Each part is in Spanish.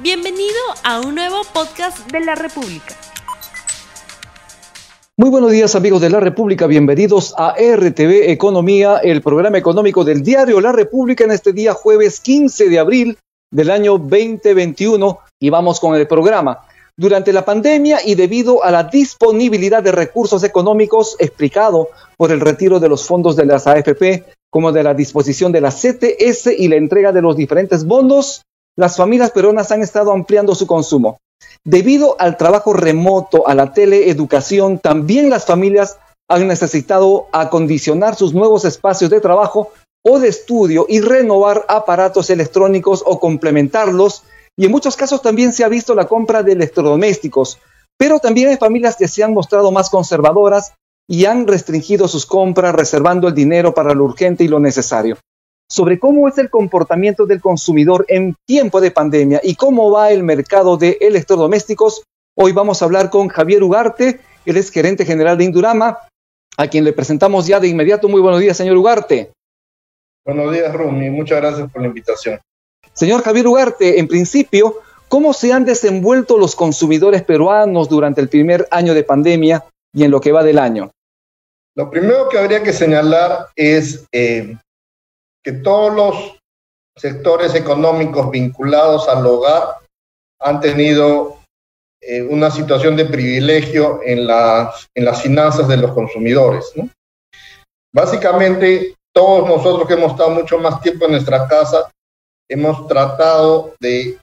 Bienvenido a un nuevo podcast de la República. Muy buenos días amigos de la República, bienvenidos a RTV Economía, el programa económico del diario La República en este día jueves 15 de abril del año 2021 y vamos con el programa. Durante la pandemia y debido a la disponibilidad de recursos económicos explicado por el retiro de los fondos de las AFP, como de la disposición de la CTS y la entrega de los diferentes bonos, las familias peruanas han estado ampliando su consumo. Debido al trabajo remoto, a la teleeducación, también las familias han necesitado acondicionar sus nuevos espacios de trabajo o de estudio y renovar aparatos electrónicos o complementarlos. Y en muchos casos también se ha visto la compra de electrodomésticos. Pero también hay familias que se han mostrado más conservadoras y han restringido sus compras, reservando el dinero para lo urgente y lo necesario sobre cómo es el comportamiento del consumidor en tiempo de pandemia y cómo va el mercado de electrodomésticos. Hoy vamos a hablar con Javier Ugarte, él es gerente general de Indurama, a quien le presentamos ya de inmediato. Muy buenos días, señor Ugarte. Buenos días, Rumi. Muchas gracias por la invitación. Señor Javier Ugarte, en principio, ¿cómo se han desenvuelto los consumidores peruanos durante el primer año de pandemia y en lo que va del año? Lo primero que habría que señalar es eh, que todos los sectores económicos vinculados al hogar han tenido eh, una situación de privilegio en, las en las finanzas de los consumidores. Básicamente, todos nosotros que hemos estado mucho más tiempo en nuestra casa, hemos tratado de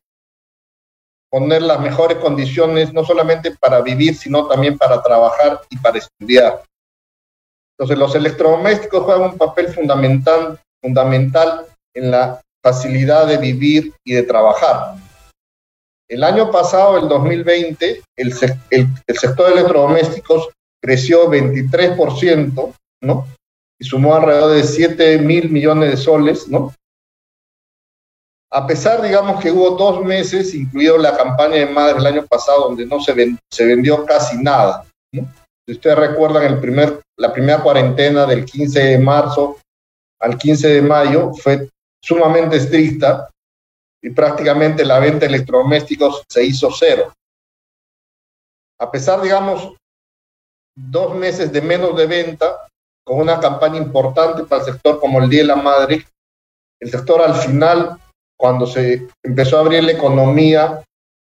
poner las mejores condiciones, no solamente para vivir, sino también para trabajar y para estudiar. Entonces, los electrodomésticos juegan un papel fundamental fundamental en la facilidad de vivir y de trabajar. El año pasado, el 2020, el, el, sector de electrodomésticos creció 23%, ¿no? Y sumó alrededor de 7 mil millones de soles, ¿no? A pesar, digamos, que hubo dos meses, incluido la campaña de madre el año pasado, donde no se, se vendió casi nada, ¿no? Si ustedes recuerdan el primer, la primera cuarentena del 15 de marzo al 15 de mayo fue sumamente estricta y prácticamente la venta de electrodomésticos se hizo cero. A pesar, digamos, dos meses de menos de venta, con una campaña importante para el sector como el Día de la Madre, el sector al final, cuando se empezó a abrir la economía,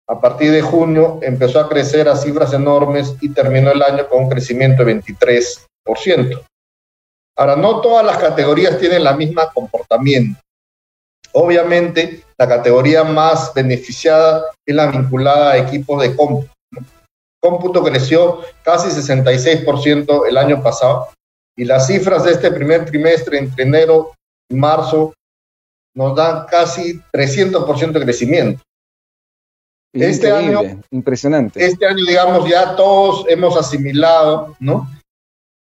a partir de junio, empezó a crecer a cifras enormes y terminó el año con un crecimiento de 23%. Ahora, no todas las categorías tienen la misma comportamiento. Obviamente, la categoría más beneficiada es la vinculada a equipos de cómputo. Cómputo creció casi 66% el año pasado y las cifras de este primer trimestre entre enero y marzo nos dan casi 300% de crecimiento. Este año, impresionante. Este año, digamos, ya todos hemos asimilado, ¿no?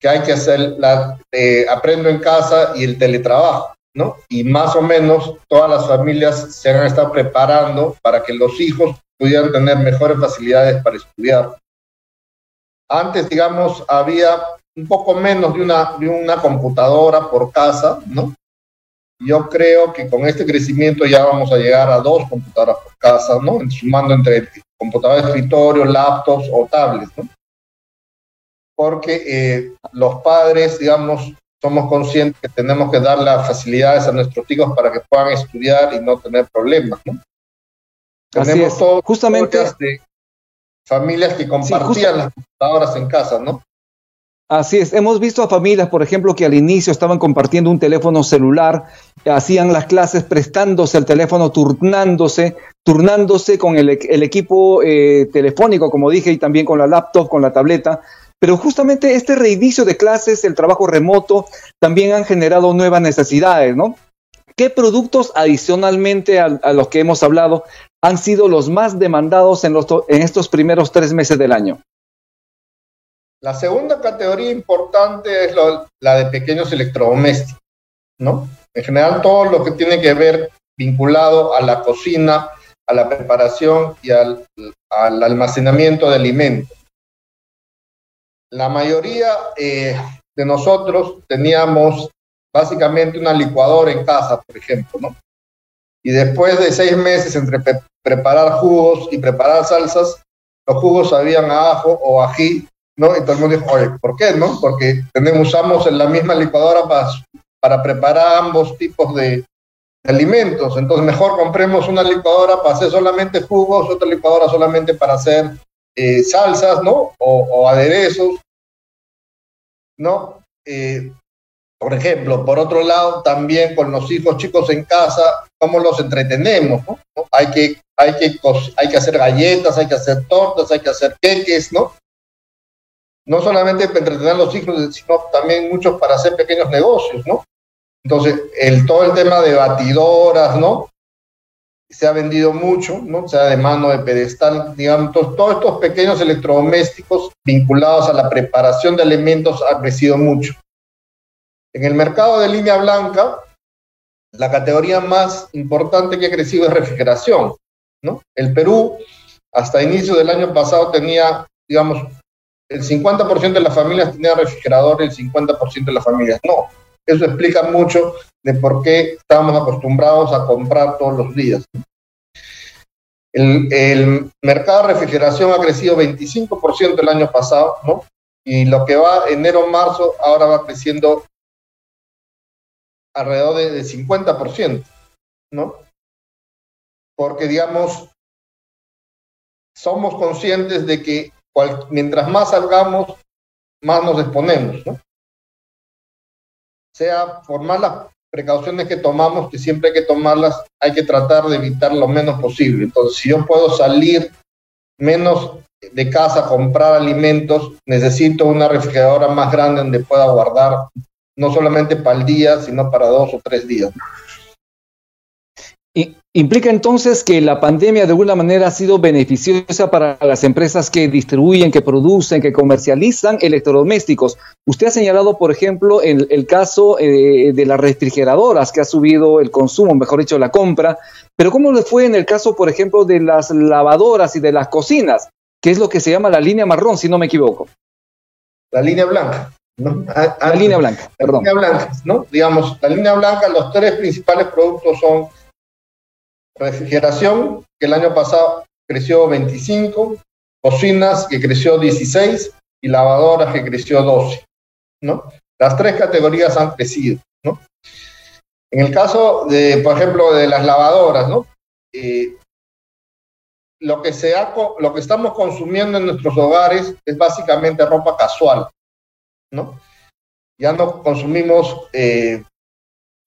Que hay que hacer la eh, aprendo en casa y el teletrabajo, ¿no? Y más o menos todas las familias se han estado preparando para que los hijos pudieran tener mejores facilidades para estudiar. Antes, digamos, había un poco menos de una, de una computadora por casa, ¿no? Yo creo que con este crecimiento ya vamos a llegar a dos computadoras por casa, ¿no? Sumando entre computadoras de escritorio, laptops o tablets, ¿no? Porque eh, los padres, digamos, somos conscientes que tenemos que dar las facilidades a nuestros hijos para que puedan estudiar y no tener problemas, ¿no? Tenemos justamente familias que compartían las computadoras en casa, ¿no? Así es, hemos visto a familias, por ejemplo, que al inicio estaban compartiendo un teléfono celular, hacían las clases prestándose el teléfono, turnándose, turnándose con el, equipo eh, telefónico, como dije, y también con la laptop, con la tableta, pero justamente este reinicio de clases, el trabajo remoto, también han generado nuevas necesidades, ¿no? ¿Qué productos adicionalmente a, los que hemos hablado han sido los más demandados en, los, en estos primeros tres meses del año? La segunda categoría importante es la de pequeños electrodomésticos, ¿no? En general todo lo que tiene que ver vinculado a la cocina, a la preparación y al, al almacenamiento de alimentos. La mayoría eh, de nosotros teníamos básicamente una licuadora en casa, por ejemplo, ¿no? Y después de seis meses entre preparar jugos y preparar salsas, los jugos sabían a ajo o ají, ¿no? Y todo el mundo dijo, oye, ¿por qué, no? Porque tenemos, usamos en la misma licuadora para, para preparar ambos tipos de, alimentos. Entonces, mejor compremos una licuadora para hacer solamente jugos, otra licuadora solamente para hacer eh, salsas, ¿no? O, aderezos, ¿no? Eh, por ejemplo, por otro lado, también con los hijos chicos en casa, ¿cómo los entretenemos? Hay, que, hay, que, hay que hacer galletas, hay que hacer tortas, hay que hacer queques, ¿no? No solamente para entretener a los hijos, sino también muchos para hacer pequeños negocios, ¿no? Entonces, el, todo el tema de batidoras, ¿no? Se ha vendido mucho, ¿no? Sea de mano, de pedestal, digamos, todos estos pequeños electrodomésticos vinculados a la preparación de alimentos ha crecido mucho. En el mercado de línea blanca, la categoría más importante que ha crecido es refrigeración. ¿no? El Perú, hasta inicio del año pasado, tenía, digamos, el 50% de las familias tenía refrigerador el 50% de las familias no. Eso explica mucho de por qué estábamos acostumbrados a comprar todos los días. El, mercado de refrigeración ha crecido 25% el año pasado, ¿no? Y lo que va enero-marzo ahora va creciendo alrededor de, 50%, ¿no? Porque, digamos, somos conscientes de que mientras más salgamos, más nos exponemos, ¿no? Sea por más las precauciones que tomamos, que siempre hay que tomarlas, hay que tratar de evitar lo menos posible. Entonces, si yo puedo salir menos de casa a comprar alimentos, necesito una refrigeradora más grande donde pueda guardar no solamente para el día, sino para dos o tres días. Implica entonces que la pandemia de alguna manera ha sido beneficiosa para las empresas que distribuyen, que producen, que comercializan electrodomésticos. Usted ha señalado, por ejemplo, el, el caso eh, de las refrigeradoras, que ha subido el consumo, mejor dicho, la compra. Pero ¿cómo le fue en el caso, por ejemplo, de las lavadoras y de las cocinas, que es lo que se llama la línea marrón, si no me equivoco? La línea blanca. ¿no? la línea blanca, perdón. La línea blanca, ¿no? Digamos, la línea blanca, los tres principales productos son refrigeración, que el año pasado creció 25, cocinas, que creció 16, y lavadoras, que creció 12, ¿no? Las tres categorías han crecido, ¿no? En el caso de, por ejemplo, de las lavadoras, ¿no? Eh, lo que, se ha, lo que estamos consumiendo en nuestros hogares es básicamente ropa casual, ¿no? Ya no consumimos eh,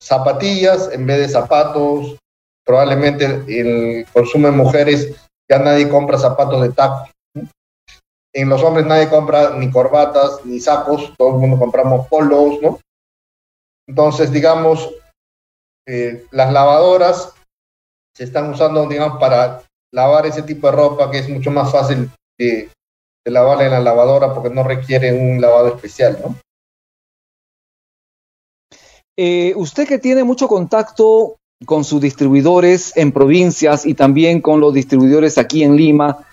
zapatillas en vez de zapatos, probablemente el consumo de mujeres ya nadie compra zapatos de taco. En los hombres nadie compra ni corbatas ni sacos, todo el mundo compramos polos, ¿no? Entonces, digamos, eh, las lavadoras se están usando, digamos, para lavar ese tipo de ropa que es mucho más fácil de, lavarla en la lavadora porque no requiere un lavado especial, ¿no? Eh, usted que tiene mucho contacto con sus distribuidores en provincias y también con los distribuidores aquí en Lima,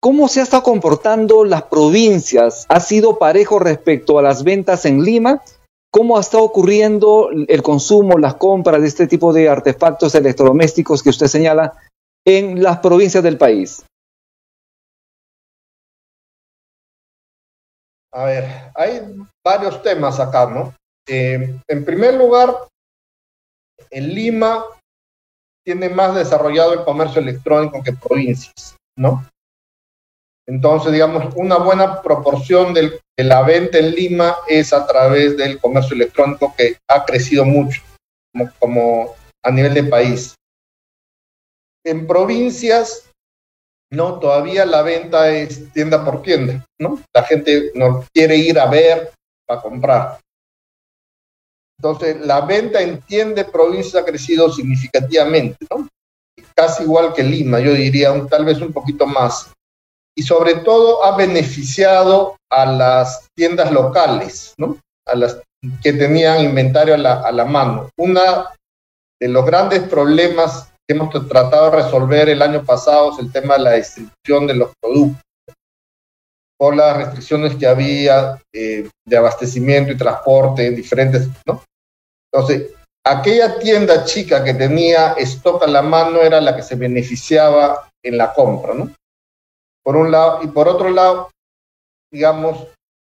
¿cómo se ha estado comportando las provincias? ¿Ha sido parejo respecto a las ventas en Lima? ¿Cómo ha estado ocurriendo el consumo, las compras de este tipo de artefactos electrodomésticos que usted señala en las provincias del país? A ver, hay varios temas acá, ¿no? Eh, en primer lugar, en Lima tiene más desarrollado el comercio electrónico que provincias, ¿no? Entonces, digamos, una buena proporción de la venta en Lima es a través del comercio electrónico que ha crecido mucho como, a nivel de país. En provincias, no, todavía la venta es tienda por tienda, ¿no? La gente no quiere ir a ver para comprar. Entonces, la venta en tienda provincia ha crecido significativamente, ¿no? Casi igual que Lima, yo diría, un, tal vez un poquito más. Y sobre todo ha beneficiado a las tiendas locales, ¿no? A las que tenían inventario a la, a la mano. Una de los grandes problemas que hemos tratado de resolver el año pasado es el tema de la distribución de los productos por las restricciones que había eh, de abastecimiento y transporte en diferentes, ¿no? Entonces, aquella tienda chica que tenía stock a la mano era la que se beneficiaba en la compra, ¿no? Por un lado, y por otro lado, digamos,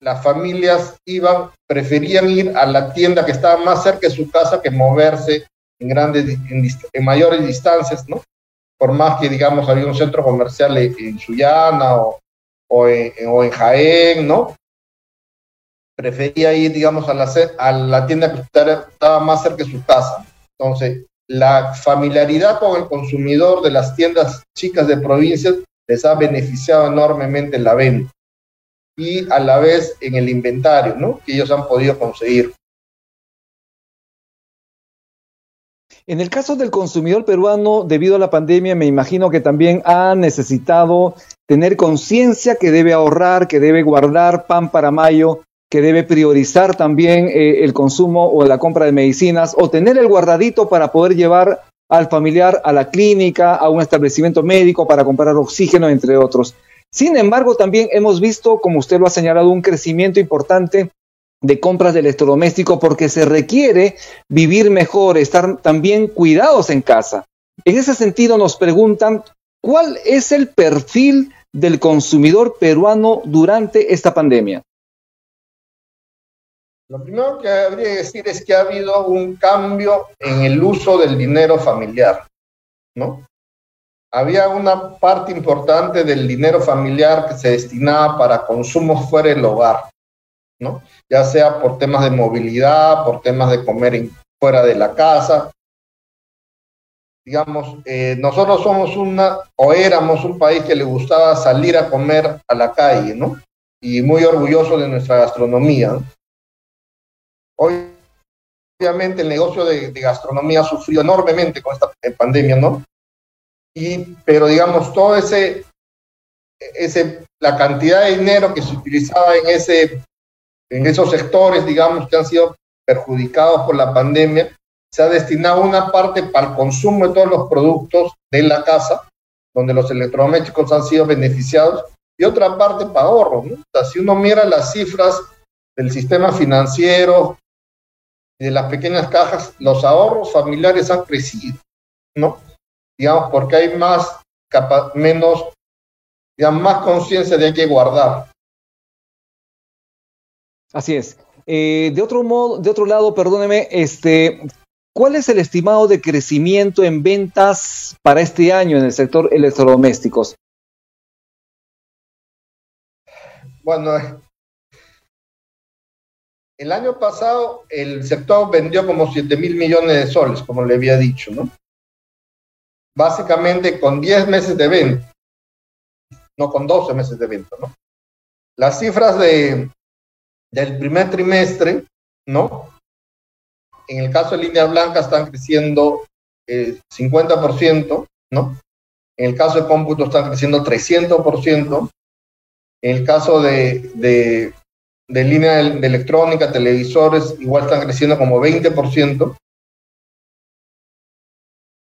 las familias iban, preferían ir a la tienda que estaba más cerca de su casa que moverse en grandes, en, mayores distancias, ¿no? Por más que, digamos, había un centro comercial en, en Sullana o, en, o en Jaén, ¿no? Prefería ir, digamos, a la, a la tienda que estaba más cerca de su casa. Entonces, la familiaridad con el consumidor de las tiendas chicas de provincias les ha beneficiado enormemente en la venta y a la vez en el inventario, ¿no? Que ellos han podido conseguir. En el caso del consumidor peruano, debido a la pandemia, me imagino que también ha necesitado tener conciencia que debe ahorrar, que debe guardar pan para mayo que debe priorizar también eh, el consumo o la compra de medicinas o tener el guardadito para poder llevar al familiar a la clínica, a un establecimiento médico para comprar oxígeno, entre otros. Sin embargo, también hemos visto, como usted lo ha señalado, un crecimiento importante de compras de electrodoméstico porque se requiere vivir mejor, estar también cuidados en casa. En ese sentido nos preguntan, ¿cuál es el perfil del consumidor peruano durante esta pandemia? Lo primero que habría que decir es que ha habido un cambio en el uso del dinero familiar, ¿no? Había una parte importante del dinero familiar que se destinaba para consumos fuera del hogar, ¿no? Ya sea por temas de movilidad, por temas de comer fuera de la casa. Digamos, eh, nosotros somos una, o éramos un país que le gustaba salir a comer a la calle, ¿no? Y muy orgulloso de nuestra gastronomía, ¿no? Obviamente el negocio de, gastronomía sufrió enormemente con esta pandemia, ¿no? Y, pero digamos, todo ese, ese, la cantidad de dinero que se utilizaba en, ese, en esos sectores, digamos, que han sido perjudicados por la pandemia, se ha destinado una parte para el consumo de todos los productos de la casa, donde los electrodomésticos han sido beneficiados, y otra parte para ahorro. ¿no? O sea, si uno mira las cifras del sistema financiero, de las pequeñas cajas, los ahorros familiares han crecido, ¿no? Digamos, porque hay más, menos, digamos, más conciencia de que guardar. Así es. Eh, de otro modo, de otro lado, perdóneme, este, ¿cuál es el estimado de crecimiento en ventas para este año en el sector electrodomésticos? Bueno, el año pasado el sector vendió como 7 mil millones de soles, como le había dicho, ¿no? Básicamente con 10 meses de venta, no con 12 meses de venta, ¿no? Las cifras de, del primer trimestre, ¿no? En el caso de línea blanca están creciendo eh, 50%, ¿no? En el caso de cómputo están creciendo 300%. En el caso de de línea de, electrónica, televisores, igual están creciendo como 20%.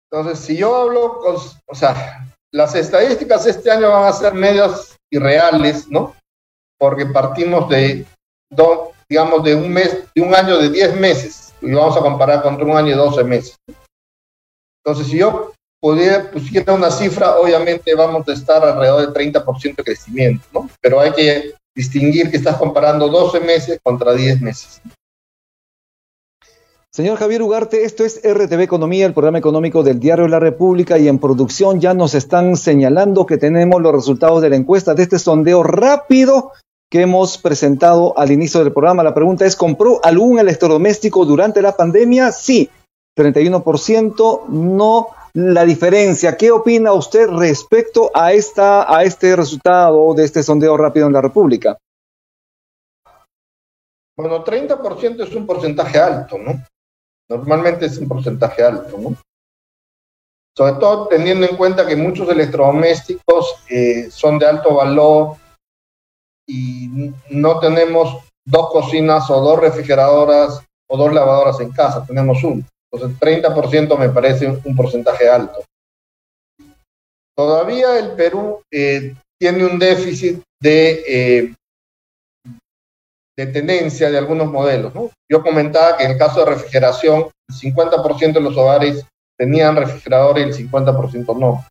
Entonces, si yo hablo, con, o sea, las estadísticas este año van a ser medias irreales, ¿no? Porque partimos de, do, digamos, de un mes, de un año de 10 meses, y vamos a comparar contra un año de 12 meses. Entonces, si yo pudiera, pusiera una cifra, obviamente vamos a estar alrededor del 30% de crecimiento, ¿no? Pero hay que distinguir que estás comparando 12 meses contra 10 meses. Señor Javier Ugarte, esto es RTV Economía, el programa económico del Diario La República y en producción ya nos están señalando que tenemos los resultados de la encuesta de este sondeo rápido que hemos presentado al inicio del programa. La pregunta es, ¿compró algún electrodoméstico durante la pandemia? Sí, 31%, no, la diferencia. ¿Qué opina usted respecto a, esta, a este resultado de este sondeo rápido en la República? Bueno, 30% es un porcentaje alto, ¿no? Normalmente es un porcentaje alto, ¿no? Sobre todo teniendo en cuenta que muchos electrodomésticos eh, son de alto valor y no tenemos dos cocinas o dos refrigeradoras o dos lavadoras en casa, tenemos uno. Entonces, 30% me parece un, porcentaje alto. Todavía el Perú eh, tiene un déficit de, eh, de tendencia de algunos modelos. Yo comentaba que en el caso de refrigeración, el 50% de los hogares tenían refrigerador y el 50% no.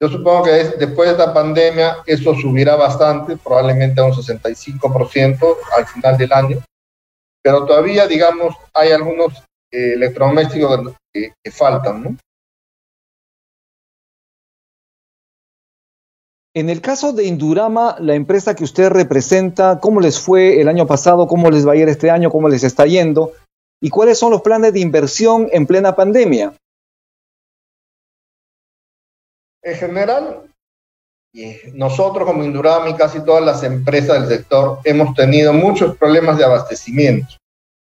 Yo supongo que después de esta pandemia eso subirá bastante, probablemente a un 65% al final del año, pero todavía, digamos, hay algunos eh, electrodomésticos que, que faltan, ¿no? En el caso de Indurama, la empresa que usted representa, ¿cómo les fue el año pasado? ¿Cómo les va a ir este año? ¿Cómo les está yendo? ¿Y cuáles son los planes de inversión en plena pandemia? En general, nosotros como Indurama y casi todas las empresas del sector hemos tenido muchos problemas de abastecimiento,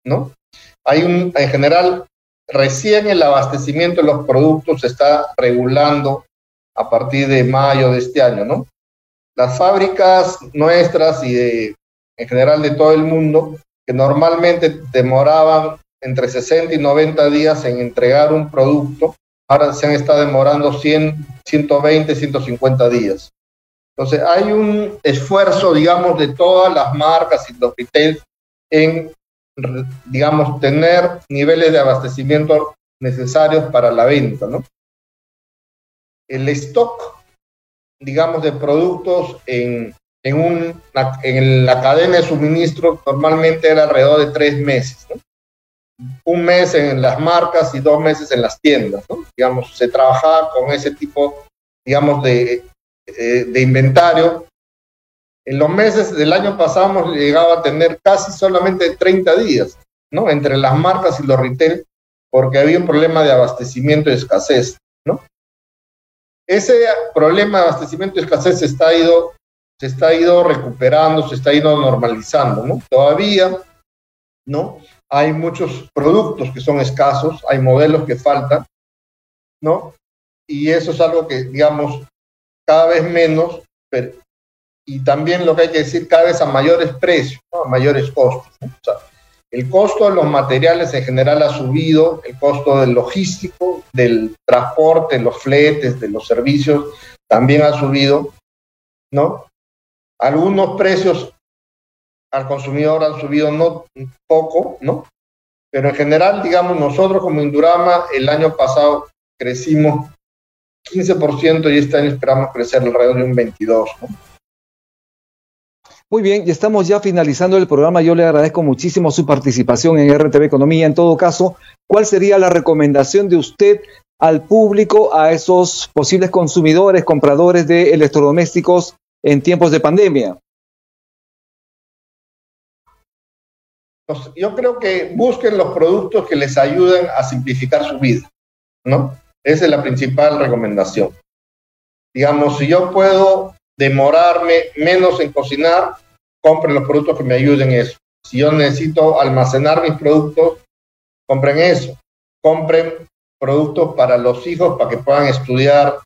¿no? Hay un, en general, recién el abastecimiento de los productos se está regulando a partir de mayo de este año, ¿no? Las fábricas nuestras y de, en general de todo el mundo, que normalmente demoraban entre 60 y 90 días en entregar un producto, ahora se han estado demorando 100, 120, 150 días. Entonces, hay un esfuerzo, digamos, de todas las marcas y los retail en, digamos, tener niveles de abastecimiento necesarios para la venta, ¿no? El stock, digamos, de productos en, en, un, en la cadena de suministro normalmente era alrededor de tres meses, un mes en las marcas y dos meses en las tiendas. Digamos, se trabajaba con ese tipo, digamos, de, eh, de inventario. En los meses del año pasado hemos llegado a tener casi solamente 30 días, ¿no? Entre las marcas y los retail, porque había un problema de abastecimiento y escasez, ¿no? Ese problema de abastecimiento y escasez se está ido, se está ido recuperando, se está ido normalizando, ¿no? Todavía, ¿no? hay muchos productos que son escasos, hay modelos que faltan, ¿no? Y eso es algo que, digamos, cada vez menos, pero, y también lo que hay que decir, cada vez a mayores precios, a mayores costos. O sea, el costo de los materiales en general ha subido, el costo del logístico, del transporte, los fletes, de los servicios, también ha subido, ¿no? Algunos precios al consumidor han subido no poco, ¿no? Pero en general, digamos, nosotros como Indurama el año pasado crecimos 15% y este año esperamos crecer alrededor de un 22%, ¿no? Muy bien, y estamos ya finalizando el programa. Yo le agradezco muchísimo su participación en RTV Economía. En todo caso, ¿cuál sería la recomendación de usted al público, a esos posibles consumidores, compradores de electrodomésticos en tiempos de pandemia? yo creo que busquen los productos que les ayuden a simplificar su vida, ¿no? Esa es la principal recomendación. Digamos, si yo puedo demorarme menos en cocinar, compren los productos que me ayuden en eso. Si yo necesito almacenar mis productos, compren eso. Compren productos para los hijos, para que puedan estudiar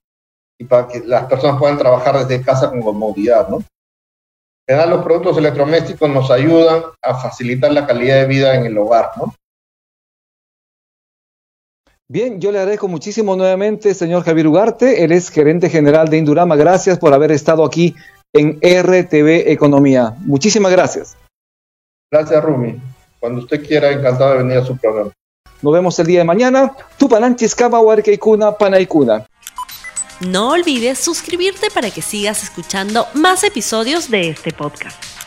y para que las personas puedan trabajar desde casa con comodidad, ¿no? En general, los productos electrodomésticos nos ayudan a facilitar la calidad de vida en el hogar, ¿no? Bien, yo le agradezco muchísimo nuevamente, señor Javier Ugarte. Él es gerente general de Indurama. Gracias por haber estado aquí en RTV Economía. Muchísimas gracias. Gracias, Rumi. Cuando usted quiera, encantado de venir a su programa. Nos vemos el día de mañana. Tupananchis Kama Huarqueicuna Panaicuna. No olvides suscribirte para que sigas escuchando más episodios de este podcast.